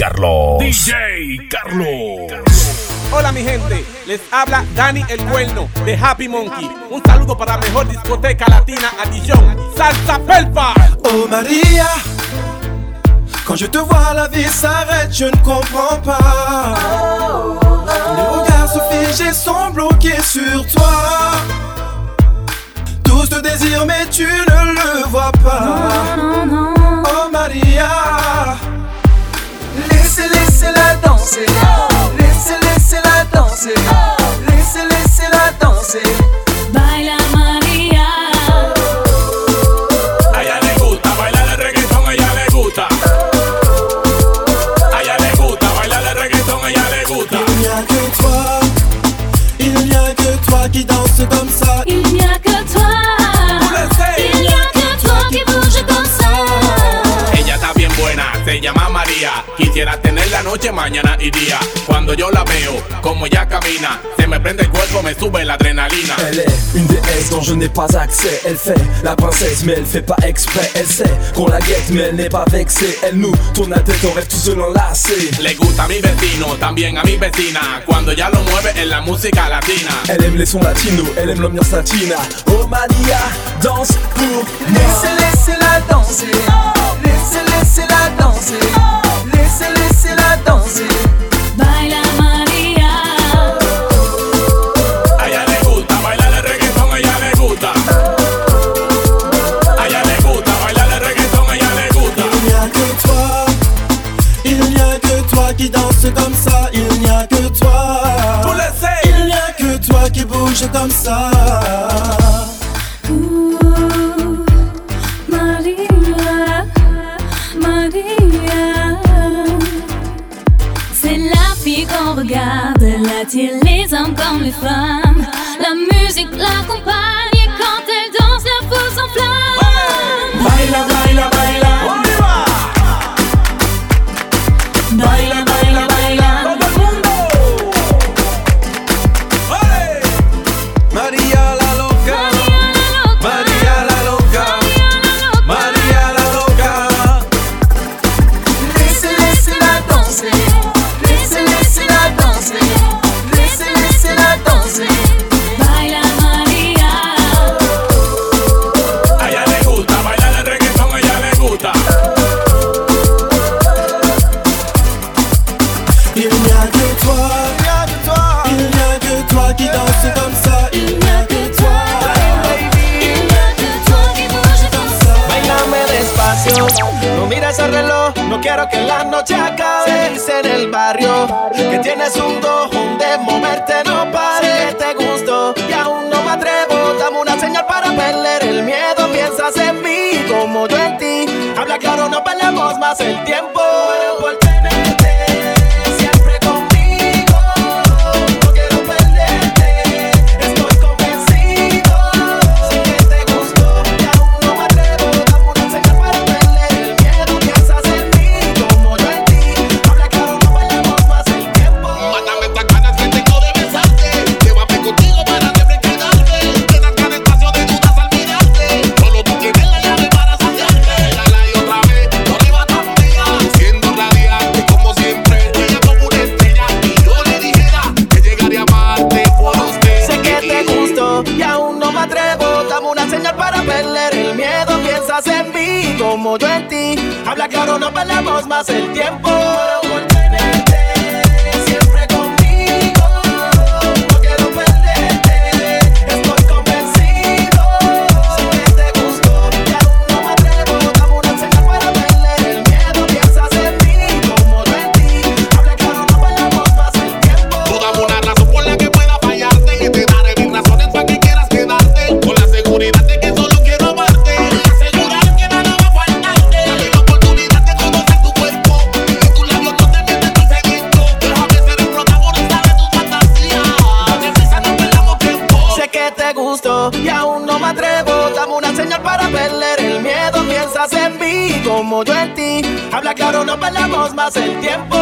Carlos. DJ Carlos. Hola mi gente, les habla Dani el Cuerno de Happy Monkey. Un saludo para la mejor discoteca latina a Dijon, Salsa Pelpa. Oh Maria, quand je te vois la vie s'arrête, je ne comprends pas. Les regards se figent sont bloqués sur toi. Tous te désirent mais tu ne le vois pas. Oh Maria, danser. Laissez, laissez-la danser. Laissez, laissez-la danser. Baila María. A ella le gusta bailar el reggaetón, a ella le gusta. A ella le gusta bailar el reggaetón, a ella le gusta. Il n'y a que toi, il n'y a que toi qui danse comme ça. Il n'y a que toi. Il n'y a que toi qui bouge comme ça. Ella está bien buena, se llama María. Quisiera tener la noche, mañana y día. Cuando yo la veo, como ella camina, se me prende el cuerpo, me sube la adrenalina. Elle est une déesse dont je n'ai pas accès. Elle fait la princesse, mais elle fait pas exprès. Elle sait qu'on la guette, mais elle n'est pas vexée. Elle nous tourne la tête, on rêve tout seul enlacé. Le gusta a mi vecino, también a mi vecina. Cuando ya lo mueve en la música latina. Elle aime les sons latinos, elle aime l'ambiance latina. Oh Maria, danse pour moi. Laissez, laissez-la danser. Comme ça. Ooh, María, María. C'est la fille qu'on regarde, elle attire les hommes comme les femmes. Noche acabe. Se en el barrio que tienes un dojón de moverte, no pares. Te gusto y aún no me atrevo. Dame una señal para perder el miedo. Piensas en mí como yo en ti. Habla claro, no perdemos más el tiempo. En mí como yo en ti. Habla claro, no perdamos más el tiempo.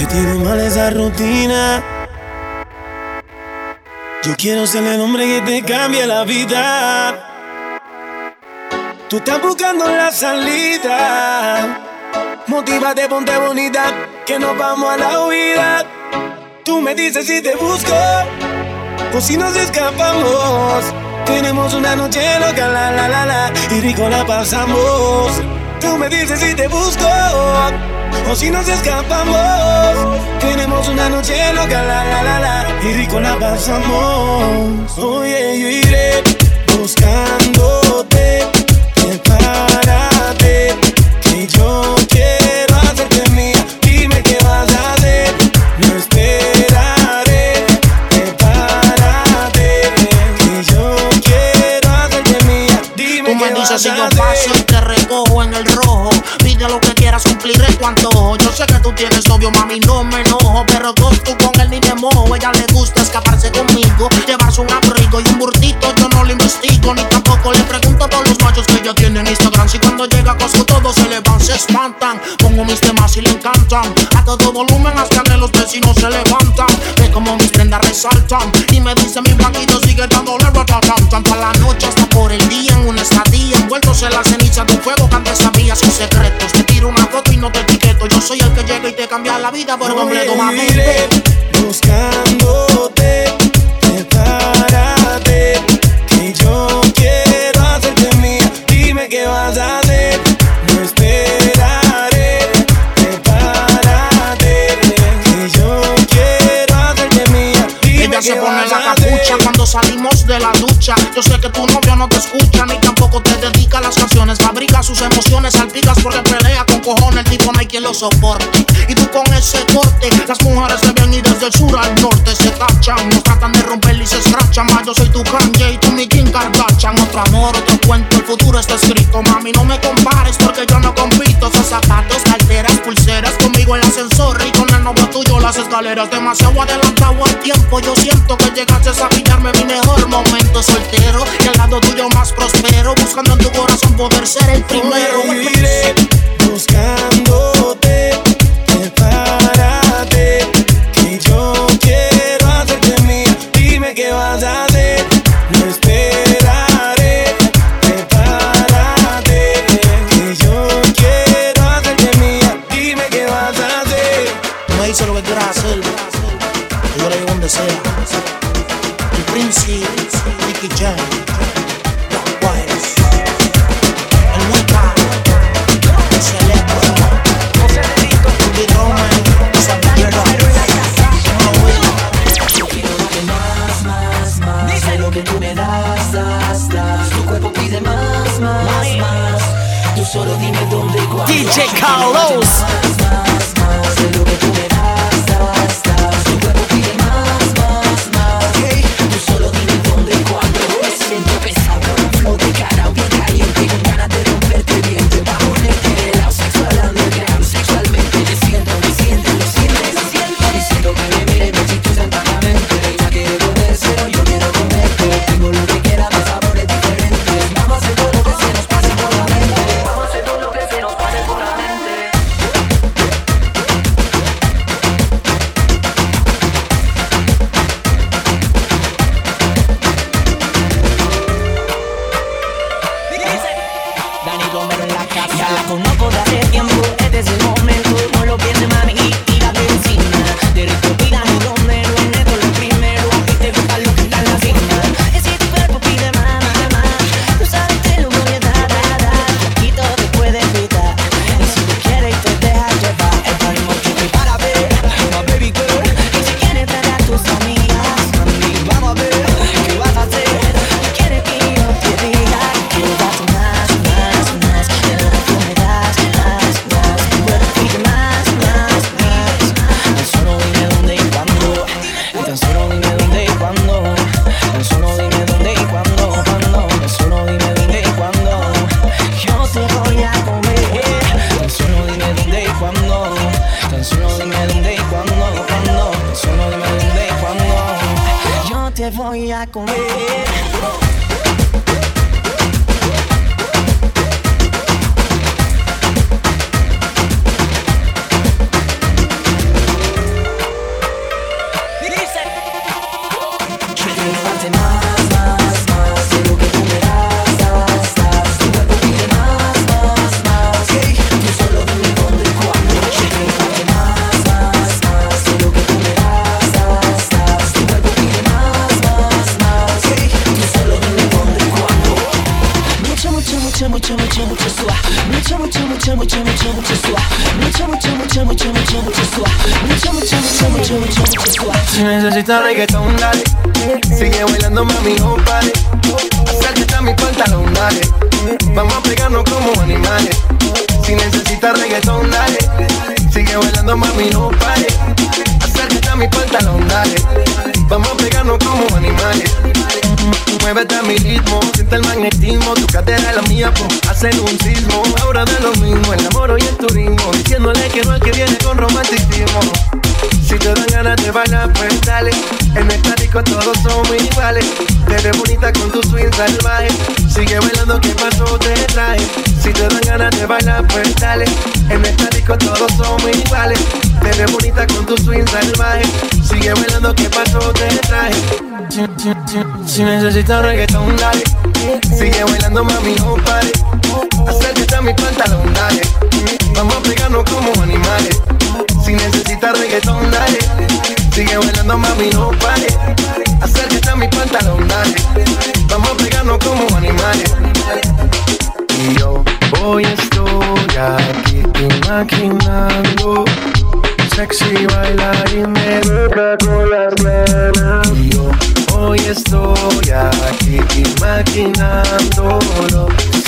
Te tiene mal esa rutina. Yo quiero ser el hombre que te cambie la vida. Tú estás buscando la salida. Motívate, ponte bonita, que nos vamos a la huida. Tú me dices si te busco o si nos escapamos. Tenemos una noche loca, la la la la, y rico la pasamos. Tú me dices si te busco o si nos escapamos. Tenemos una noche loca, la la la la, y rico la pasamos. Oye, yo iré buscándote, prepárate, que yo quiero hacerte mía. Dime qué vas a hacer, no esperaré. Prepárate, que yo quiero hacerte mía. Dime Tú me qué dices vas si a yo hacer. paso y te recojo en el rojo. Pide lo que quieras, cumpliré tu antojo. Yo sé que tú tienes novio, mami, no me enojo. Pero con tú con él ni me mojo. Ella le gusta escaparse conmigo, llevarse un abrigo y un burtito. Yo no lo investigo, ni tampoco le pregunto todos los machos que ella tiene en Instagram. Si cuando llega a Costco todos se le van, se espantan. Pongo mis temas y le encantan. A todo volumen hasta que los vecinos se levantan. Ve como mis prendas resaltan. Y me dice mi blanquito sigue dándole ratatam. Tanto a la noche hasta por el día en una estadía. Envueltos en la ceniza de un fuego que antes sabía sus secretos. Te tiro una foto y no te etiqueto. Yo soy el que llega y te cambia la vida por completo, mami. Soporte. Y tú con ese corte, las mujeres se ven y desde el sur al norte se cachan. Nos tratan de romper y se escrachan. Más yo soy tu Kanye y tú mi Kim Kardashian. Otro amor, otro cuento, el futuro está escrito. Mami, no me compares porque yo no compito. Esos zapatos, carteras, pulseras conmigo el ascensor y con el novio tuyo las escaleras. Demasiado adelantado al tiempo. Yo siento que llegaste a pillarme mi mejor momento soltero. Y al lado tuyo más prospero. Buscando en tu corazón poder ser el primero. Lo que tú me das, das, das. Tu cuerpo pide más, más, más. Tú solo dime dónde y cuándo. DJ Carlos. Más, más, más De lo que tú me te voy necesitas reggaetón, Sigue bailando, ¿qué pasó? Te trae. Si te dan ganas de bailar, pues dale. En el disco todos somos iguales. Te ves bonita con tu swing salvaje. Sigue bailando, ¿qué pasó? Te si, si necesitas reggaetón, dale. Sigue bailando, mami, no pare. Acércate a mi pantalón, dale. Vamos a pegarnos como animales. Si necesitas reggaetón, dale. Sigue bailando, mami, no pare. Acércate a mi pantalón, dale. Vamos a pegarnos como animales. Y yo hoy estoy aquí imaginando. Sexy bailar y me deja con las ganas. Y yo hoy estoy aquí imaginándolo.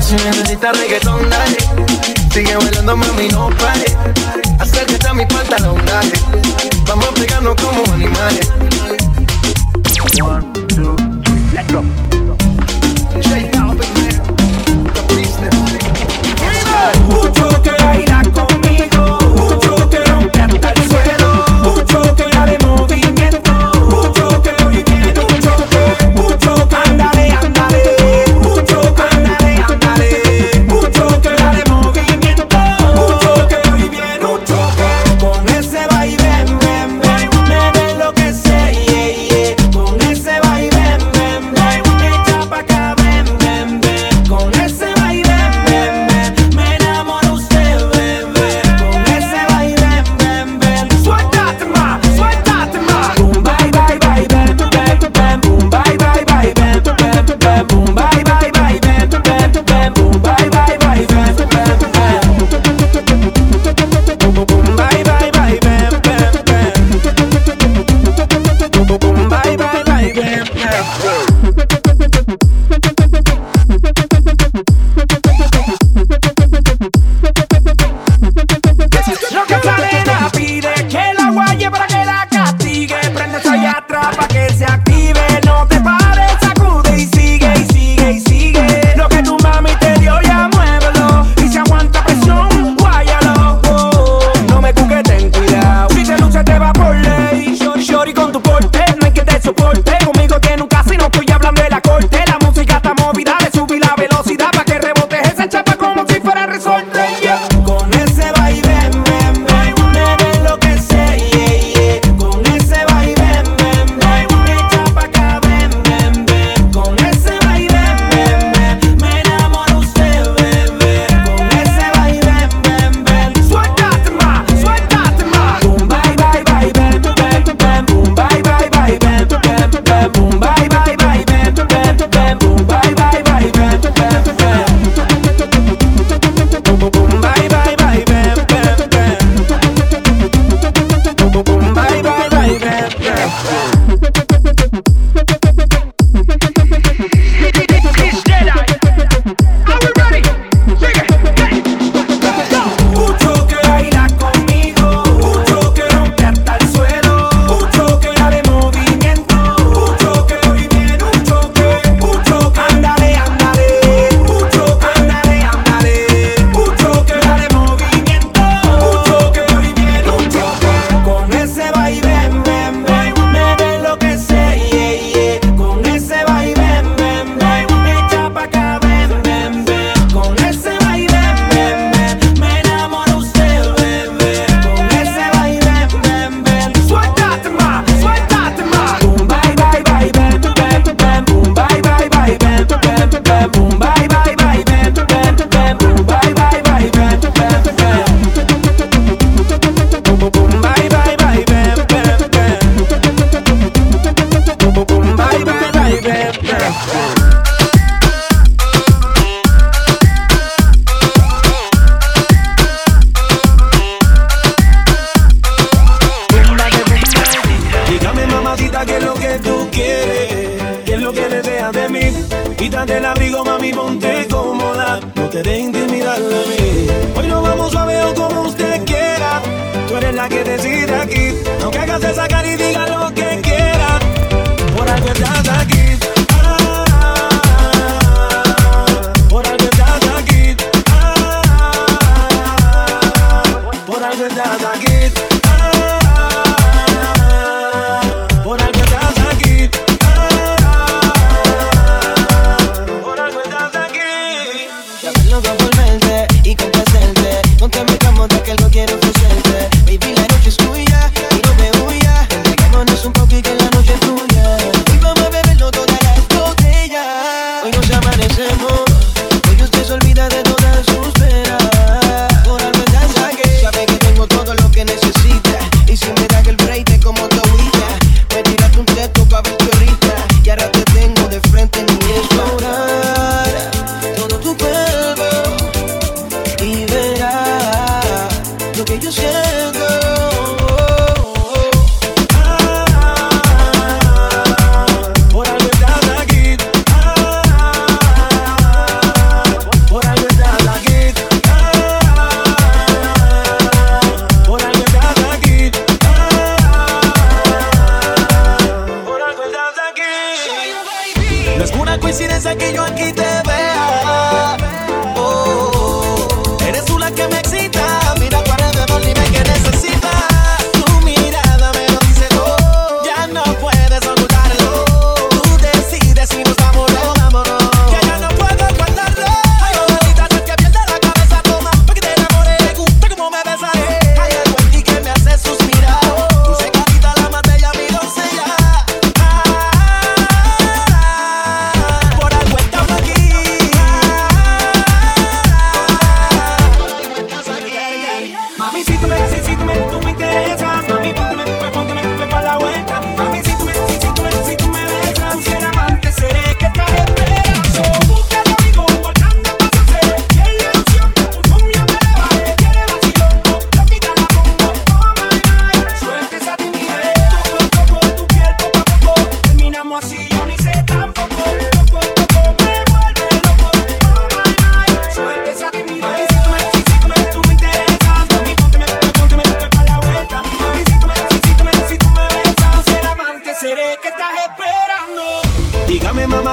Si necesitas reggaetón, dale. Sigue bailando, mami, no pare. Acércate a mi pantalón, dale. Vamos a pegarnos como animales. One, two, three, let's go.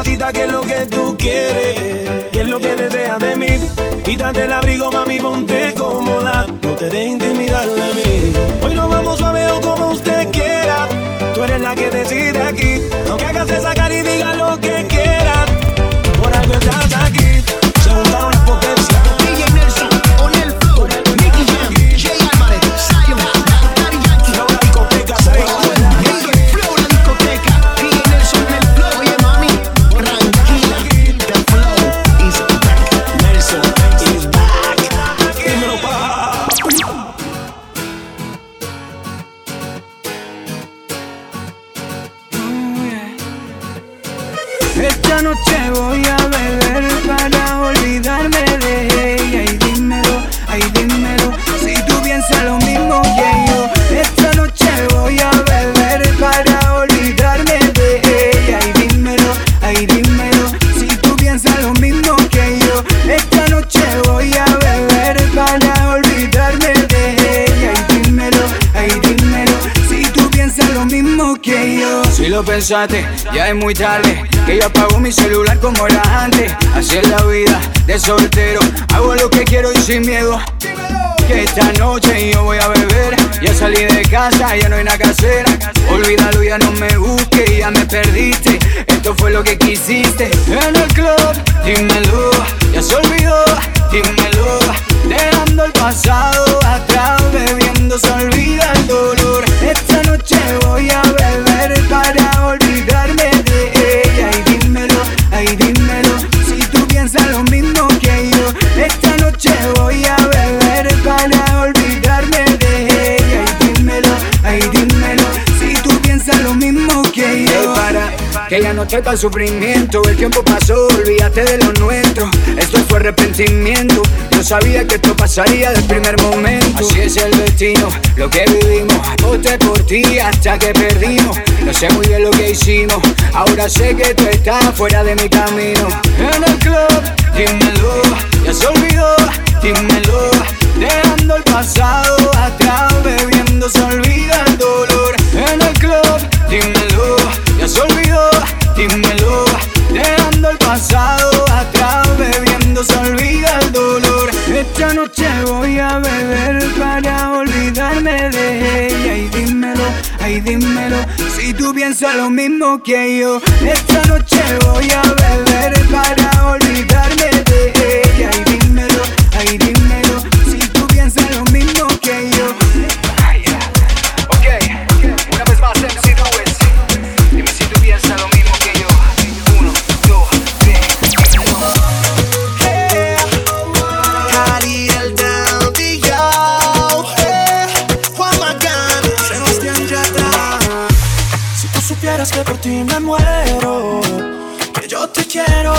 mamacita, ¿qué es lo que tú quieres? ¿Qué es lo que deseas de mí? Quítate el abrigo, mami, ponte cómoda. No te dejes intimidar a mí. Hoy nos vamos a o como usted quiera. Tú eres la que decide aquí. Aunque hagas esa cara y diga lo que quieras. Por algo estás aquí. ya es muy tarde. Que yo apago mi celular como era antes. Así es la vida de soltero. Hago lo que quiero y sin miedo. Que esta noche yo voy a beber. Ya salí de casa, ya no hay nada que hacer. Olvídalo, ya no me busques, ya me perdiste. Esto fue lo que quisiste. En el club, dímelo. Ya se olvidó, dímelo. Dejando el pasado atrás, bebiendo se olvida el dolor. Esta noche voy a noche tan sufrimiento. El tiempo pasó, olvídate de lo nuestro. Esto fue arrepentimiento. Yo sabía que esto pasaría del primer momento. Así es el destino, lo que vivimos. Voté por ti hasta que perdimos. No sé muy bien lo que hicimos. Ahora sé que tú estás fuera de mi camino. En el club, dímelo. Ya se olvidó, dímelo. Dejando el pasado atrás, bebiendo se olvida el dolor. En el club, dímelo. Ya se olvidó dímelo. Dejando el pasado atrás, bebiendo se olvida el dolor. Esta noche voy a beber para olvidarme de ella. Y dímelo, ay dímelo, si tú piensas lo mismo que yo. Esta noche voy a beber para olvidarme de ella. Y dímelo, ay dímelo, si tú piensas lo mismo Si tú supieras que por ti me muero. Que yo te quiero,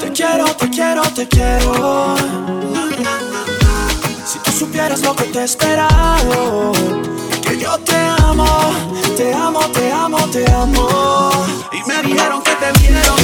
te quiero, te quiero, te quiero. Si tú supieras lo que te he esperado, que yo te amo, te amo, te amo, te amo. Y me dijeron que te vieron.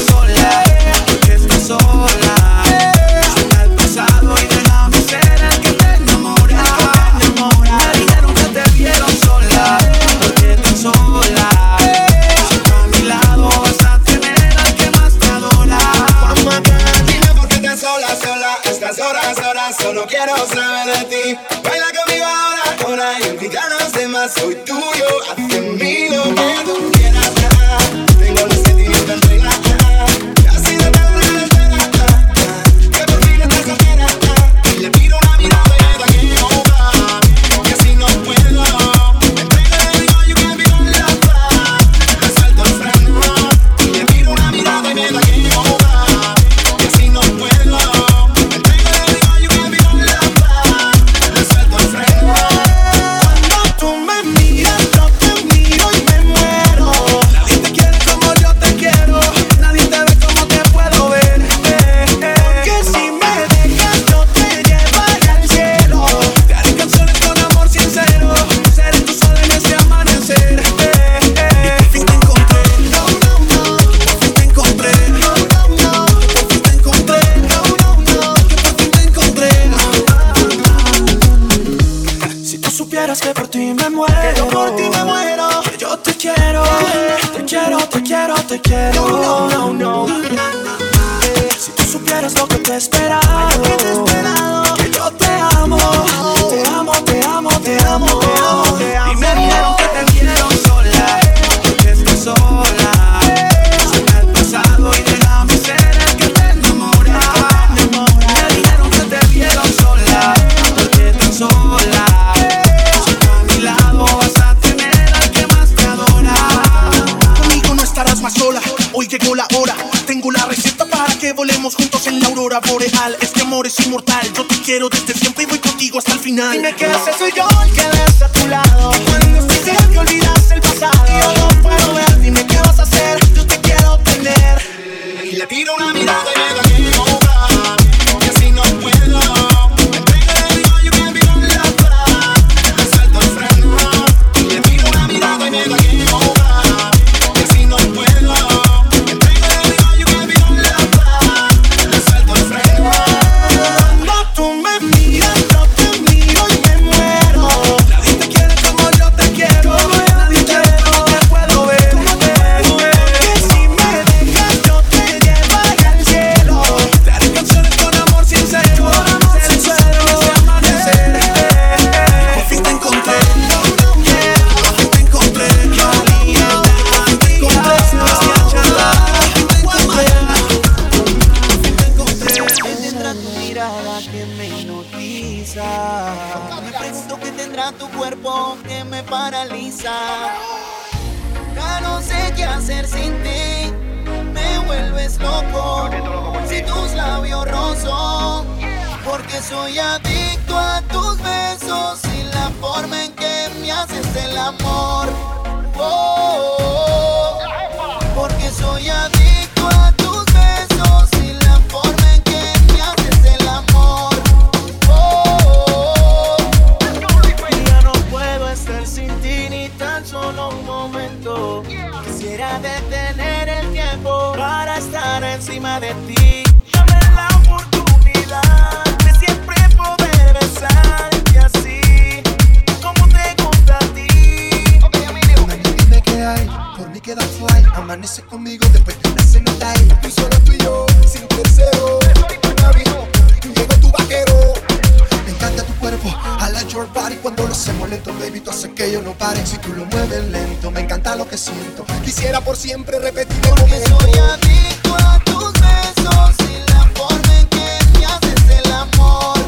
Quisiera por siempre repetir. Porque soy adicto a tus besos. Sin la forma en que me haces el amor.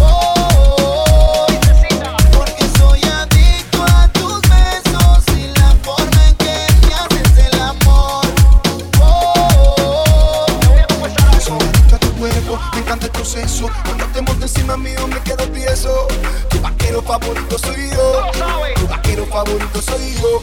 Oh. Porque soy adicto a tus besos. Sin la forma en que me haces el amor. Oh, oh. No veo cómo. Me encanta el proceso. Cuando estemos encima mío, me quedo tieso. Tu vaquero favorito soy yo. Tu vaquero favorito soy yo.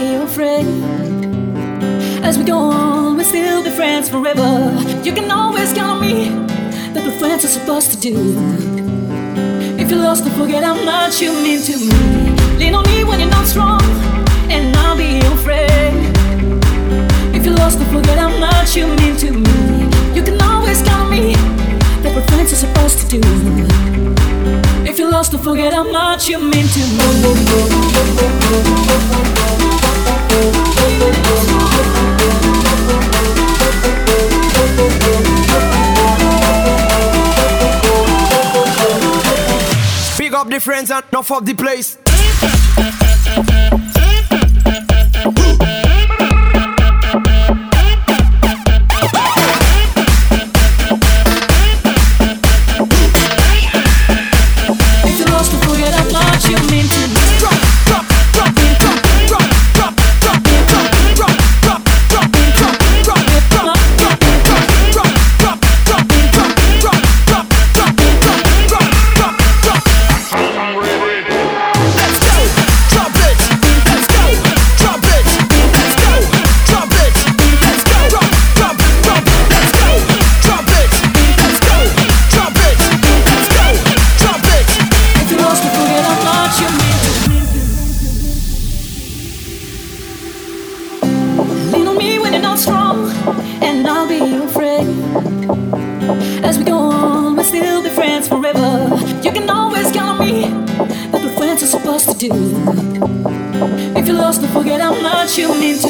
be afraid. As we go on, we'll still be friends forever. You can always count on me. That the friends are supposed to do. If you're lost, don't forget how much you mean to me. Lean on me when you're not strong, and I'll be your friend. If you're lost, don't forget how much you mean to me. You can always count on me. That what friends are supposed to do. If you're lost, don't forget how much you mean to me. Up the friends and enough of the place. what you mean to